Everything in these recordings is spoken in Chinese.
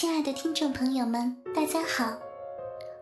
亲爱的听众朋友们，大家好！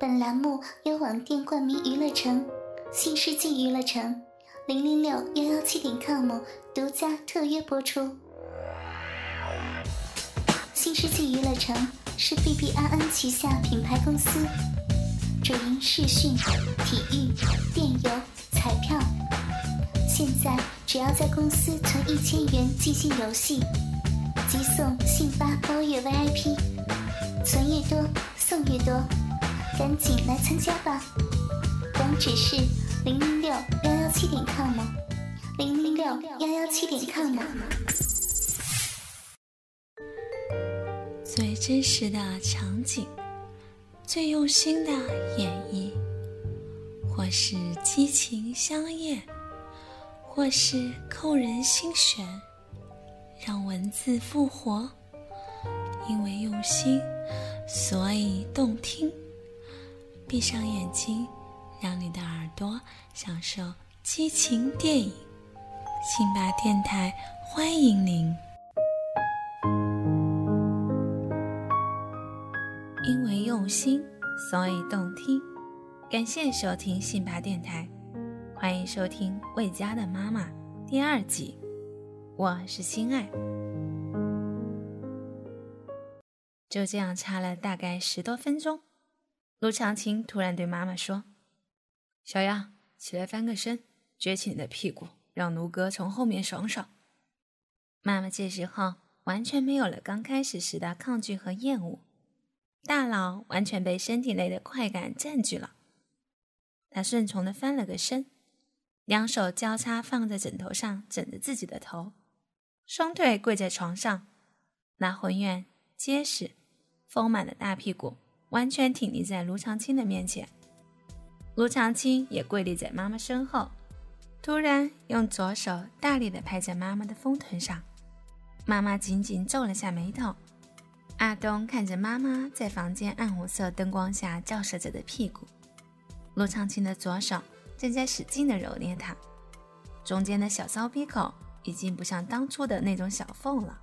本栏目由网店冠名娱乐城、新世纪娱乐城零零六幺幺七点 com 独家特约播出。新世纪娱乐城是 B B I N 旗下品牌公司，主营视讯、体育、电邮、彩票。现在只要在公司存一千元进行游戏。即送信发包月 VIP，存越多送越多，赶紧来参加吧！网址是零零六幺幺七点 com，零零六幺幺七点 com。最真实的场景，最用心的演绎，或是激情相艳，或是扣人心弦。让文字复活，因为用心，所以动听。闭上眼睛，让你的耳朵享受激情电影。辛巴电台欢迎您。因为用心，所以动听。感谢收听辛巴电台，欢迎收听《魏佳的妈妈》第二集。我是心爱，就这样差了大概十多分钟，陆长青突然对妈妈说：“小样，起来翻个身，撅起你的屁股，让奴哥从后面爽爽。”妈妈这时候完全没有了刚开始时的抗拒和厌恶，大脑完全被身体内的快感占据了。她顺从的翻了个身，两手交叉放在枕头上，枕着自己的头。双腿跪在床上，那浑圆、结实、丰满的大屁股完全挺立在卢长青的面前。卢长青也跪立在妈妈身后，突然用左手大力地拍在妈妈的丰臀上。妈妈紧紧皱了下眉头。阿东看着妈妈在房间暗红色灯光下照射着的屁股，卢长青的左手正在使劲地揉捏它，中间的小骚逼口。已经不像当初的那种小缝了，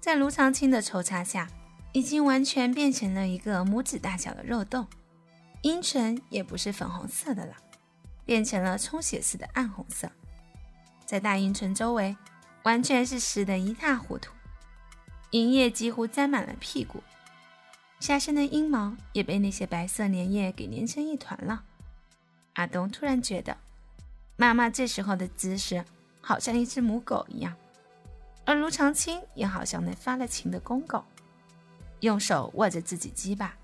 在卢长青的抽插下，已经完全变成了一个拇指大小的肉洞，阴唇也不是粉红色的了，变成了充血似的暗红色，在大阴唇周围完全是湿得一塌糊涂，银液几乎沾满了屁股，下身的阴毛也被那些白色粘液给粘成一团了。阿东突然觉得，妈妈这时候的姿势。好像一只母狗一样，而卢长青也好像那发了情的公狗，用手握着自己鸡巴，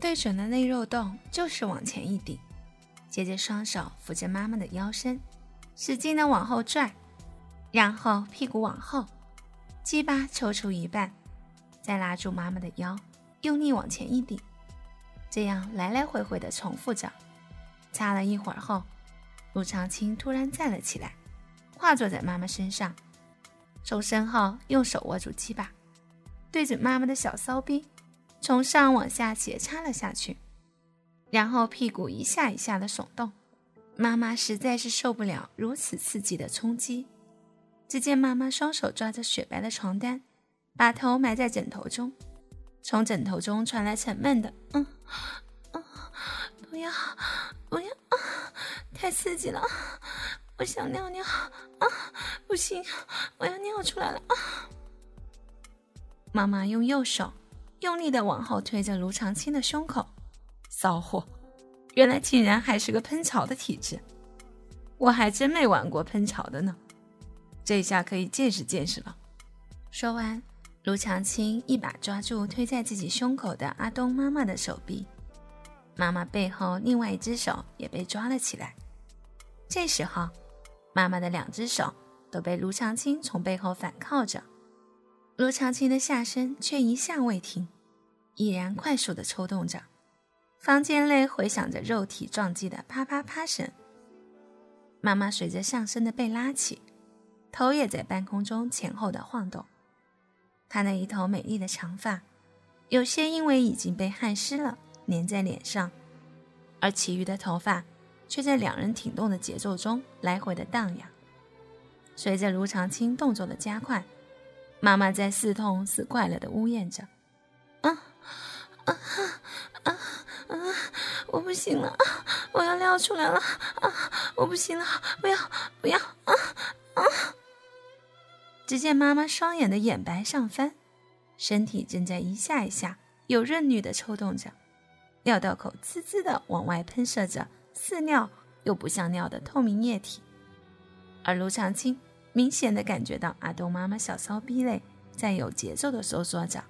对准了那肉洞，就是往前一顶，接着双手扶着妈妈的腰身，使劲的往后拽，然后屁股往后，鸡巴抽出一半，再拉住妈妈的腰，用力往前一顶，这样来来回回的重复着。擦了一会儿后，卢长青突然站了起来。化坐在妈妈身上，从身后用手握住鸡巴，对着妈妈的小骚逼，从上往下斜插了下去，然后屁股一下一下的耸动。妈妈实在是受不了如此刺激的冲击，只见妈妈双手抓着雪白的床单，把头埋在枕头中，从枕头中传来沉闷的“嗯，嗯，不要，不要，太刺激了。”我想尿尿啊！不行，我要尿出来了啊！妈妈用右手用力的往后推着卢长青的胸口，骚货，原来竟然还是个喷潮的体质，我还真没玩过喷潮的呢，这下可以见识见识了。说完，卢长青一把抓住推在自己胸口的阿东妈妈的手臂，妈妈背后另外一只手也被抓了起来，这时候。妈妈的两只手都被卢长青从背后反靠着，卢长青的下身却一下未停，依然快速的抽动着。房间内回响着肉体撞击的啪啪啪声。妈妈随着上身的被拉起，头也在半空中前后的晃动。她那一头美丽的长发，有些因为已经被汗湿了，粘在脸上，而其余的头发。却在两人挺动的节奏中来回的荡漾。随着卢长青动作的加快，妈妈在似痛似快乐的呜咽着，啊啊啊啊！我不行了，我要尿出来了啊！我不行了，不要不要啊啊！只见妈妈双眼的眼白上翻，身体正在一下一下有韧律的抽动着，尿道口滋滋的往外喷射着似尿又不像尿的透明液体，而卢长青明显的感觉到阿东妈妈小骚逼内在有节奏的收缩着，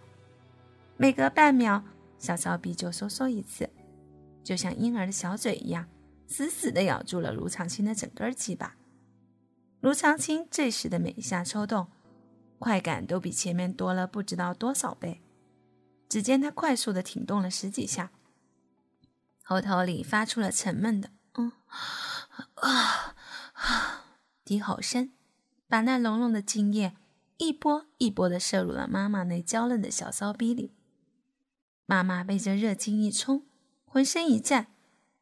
每隔半秒小骚逼就收缩一次，就像婴儿的小嘴一样，死死的咬住了卢长青的整根鸡巴。卢长青这时的每一下抽动，快感都比前面多了不知道多少倍。只见他快速的挺动了十几下，喉头里发出了沉闷的“嗯啊啊”低吼声，把那浓浓的精液一波一波的射入了妈妈那娇嫩的小骚逼里。妈妈被这热精一冲，浑身一颤，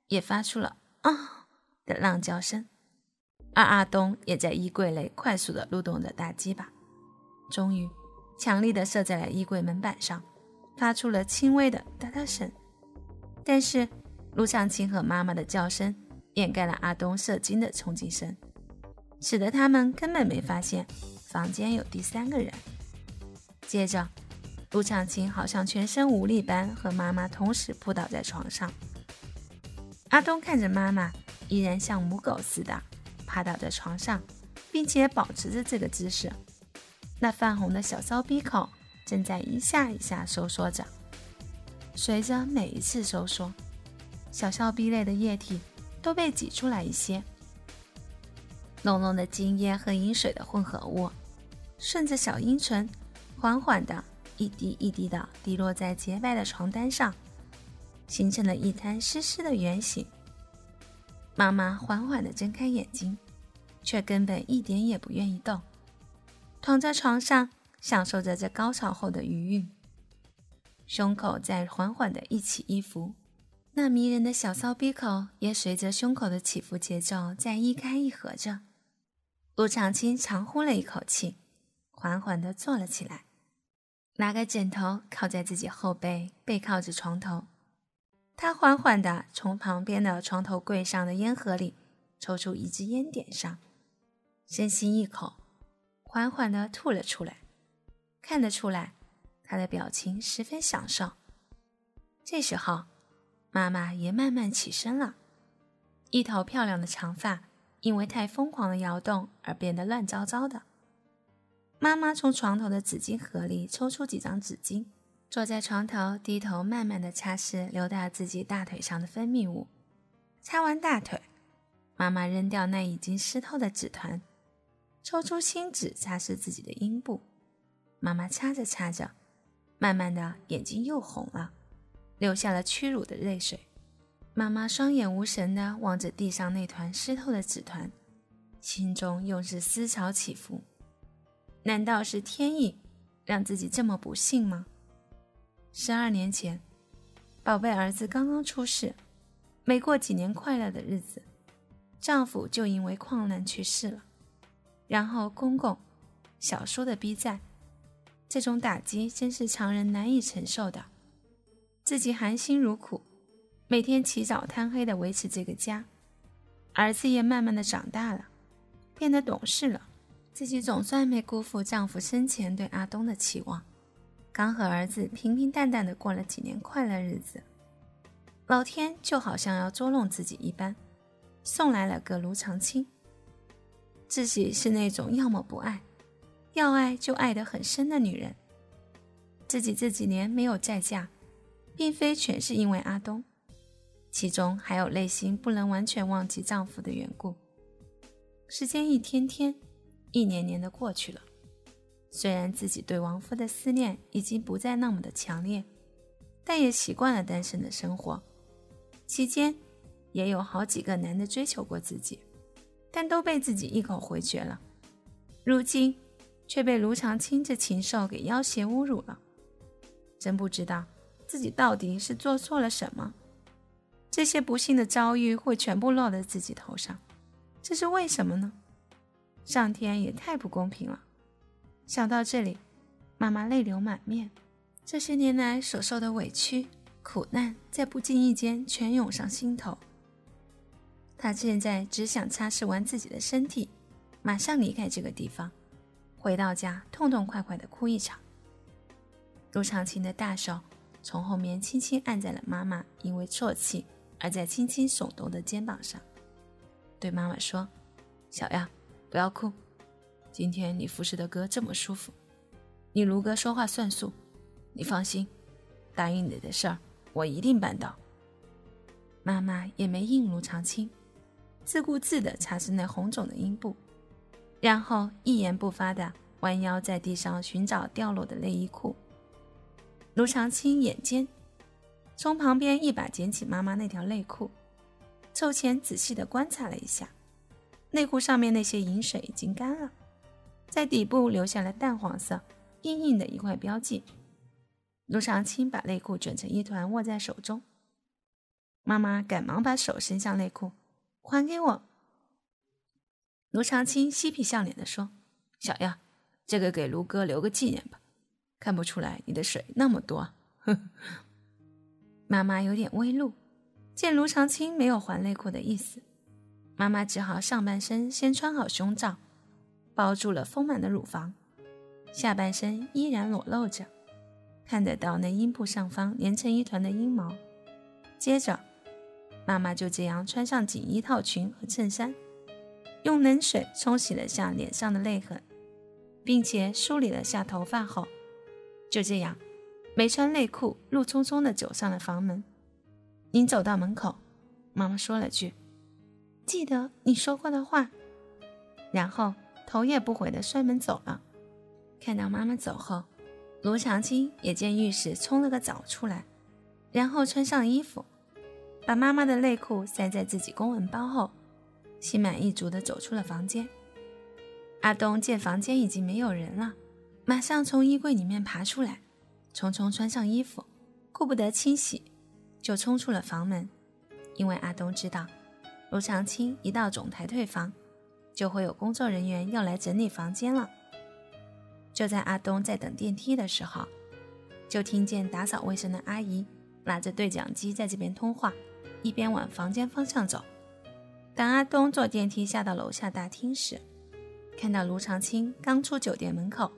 也发出了“啊”的浪叫声。而阿东也在衣柜内快速的撸动着大鸡巴，终于强力的射在了衣柜门板上，发出了轻微的哒哒声。但是陆长青和妈妈的叫声掩盖了阿东射精的冲击声，使得他们根本没发现房间有第三个人。接着，陆长青好像全身无力般和妈妈同时扑倒在床上。阿东看着妈妈，依然像母狗似的。趴倒在床上，并且保持着这个姿势，那泛红的小骚逼口正在一下一下收缩着。随着每一次收缩，小笑逼内的液体都被挤出来一些，浓浓的精液和饮水的混合物，顺着小阴唇，缓缓的一滴一滴的滴落在洁白的床单上，形成了一滩湿湿的圆形。妈妈缓缓地睁开眼睛。却根本一点也不愿意动，躺在床上享受着这高潮后的余韵，胸口在缓缓的一起一伏，那迷人的小骚逼口也随着胸口的起伏节奏在一开一合着。陆长青长呼了一口气，缓缓地坐了起来，拿个枕头靠在自己后背，背靠着床头。他缓缓地从旁边的床头柜上的烟盒里抽出一支烟点上。深吸一口，缓缓地吐了出来。看得出来，他的表情十分享受。这时候，妈妈也慢慢起身了，一头漂亮的长发因为太疯狂的摇动而变得乱糟糟的。妈妈从床头的纸巾盒里抽出几张纸巾，坐在床头，低头慢慢的擦拭流到自己大腿上的分泌物。擦完大腿，妈妈扔掉那已经湿透的纸团。抽出新纸擦拭自己的阴部，妈妈擦着擦着，慢慢的眼睛又红了，流下了屈辱的泪水。妈妈双眼无神的望着地上那团湿透的纸团，心中又是思潮起伏。难道是天意让自己这么不幸吗？十二年前，宝贝儿子刚刚出世，没过几年快乐的日子，丈夫就因为矿难去世了。然后公公，小叔的逼债，这种打击真是常人难以承受的。自己含辛茹苦，每天起早贪黑的维持这个家，儿子也慢慢的长大了，变得懂事了。自己总算没辜负丈夫生前对阿东的期望，刚和儿子平平淡淡的过了几年快乐日子，老天就好像要捉弄自己一般，送来了个卢长青。自己是那种要么不爱，要爱就爱得很深的女人。自己这几年没有再嫁，并非全是因为阿东，其中还有内心不能完全忘记丈夫的缘故。时间一天天、一年年的过去了，虽然自己对亡夫的思念已经不再那么的强烈，但也习惯了单身的生活。期间，也有好几个男的追求过自己。但都被自己一口回绝了，如今却被卢长青这禽兽给要挟侮辱了，真不知道自己到底是做错了什么，这些不幸的遭遇会全部落在自己头上，这是为什么呢？上天也太不公平了。想到这里，妈妈泪流满面，这些年来所受的委屈、苦难，在不经意间全涌上心头。她现在只想擦拭完自己的身体，马上离开这个地方，回到家痛痛快快的哭一场。陆长青的大手从后面轻轻按在了妈妈因为啜泣而在轻轻耸动的肩膀上，对妈妈说：“小样，不要哭，今天你服侍的哥这么舒服，你卢哥说话算数。”你放心，答应你的事儿，我一定办到。妈妈也没应卢长青，自顾自地擦拭那红肿的阴部，然后一言不发地弯腰在地上寻找掉落的内衣裤。卢长青眼尖，从旁边一把捡起妈妈那条内裤，凑前仔细地观察了一下，内裤上面那些饮水已经干了，在底部留下了淡黄色、硬硬的一块标记。卢长青把内裤卷成一团，握在手中。妈妈赶忙把手伸向内裤，还给我。卢长青嬉皮笑脸的说：“小样，这个给卢哥留个纪念吧。看不出来你的水那么多。”呵。妈妈有点微怒，见卢长青没有还内裤的意思，妈妈只好上半身先穿好胸罩，包住了丰满的乳房，下半身依然裸露着。看得到那阴部上方连成一团的阴毛。接着，妈妈就这样穿上紧衣套裙和衬衫，用冷水冲洗了下脸上的泪痕，并且梳理了下头发后，就这样没穿内裤、怒冲冲地走上了房门。临走到门口，妈妈说了句：“记得你说过的话。”然后头也不回地摔门走了。看到妈妈走后。卢长青也见浴室冲了个澡出来，然后穿上衣服，把妈妈的内裤塞在自己公文包后，心满意足地走出了房间。阿东见房间已经没有人了，马上从衣柜里面爬出来，匆匆穿上衣服，顾不得清洗，就冲出了房门。因为阿东知道，卢长青一到总台退房，就会有工作人员要来整理房间了。就在阿东在等电梯的时候，就听见打扫卫生的阿姨拿着对讲机在这边通话，一边往房间方向走。当阿东坐电梯下到楼下大厅时，看到卢长青刚出酒店门口，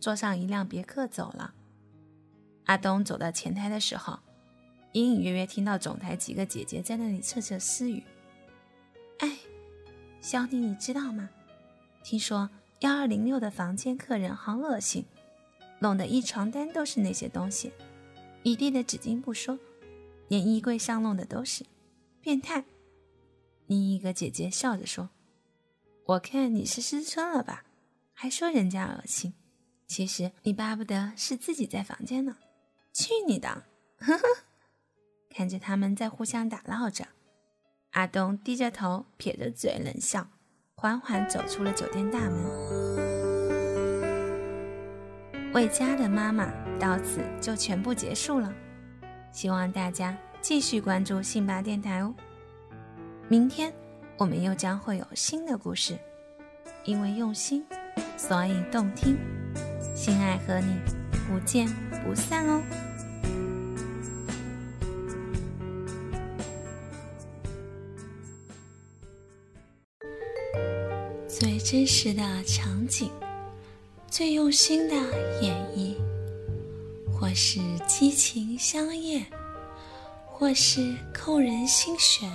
坐上一辆别克走了。阿东走到前台的时候，隐隐约约听到总台几个姐姐在那里窃窃私语：“哎，小李，你知道吗？听说……”幺二零六的房间客人好恶心，弄得一床单都是那些东西，一地的纸巾不说，连衣柜上弄的都是，变态。另一个姐姐笑着说：“我看你是失春了吧？还说人家恶心，其实你巴不得是自己在房间呢。”去你的！呵呵。看着他们在互相打闹着，阿东低着头，撇着嘴冷笑。缓缓走出了酒店大门。魏家的妈妈到此就全部结束了，希望大家继续关注信巴电台哦。明天我们又将会有新的故事，因为用心，所以动听。心爱和你不见不散哦。最真实的场景，最用心的演绎，或是激情相艳，或是扣人心弦，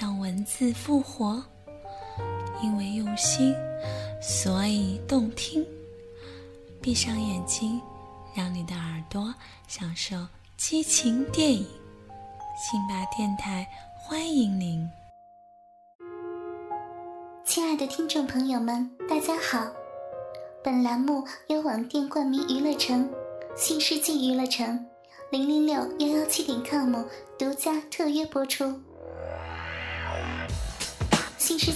让文字复活。因为用心，所以动听。闭上眼睛，让你的耳朵享受激情电影。辛巴电台欢迎您。亲爱的听众朋友们，大家好！本栏目由网店冠名娱乐城、新世纪娱乐城零零六幺幺七点 com 独家特约播出。新世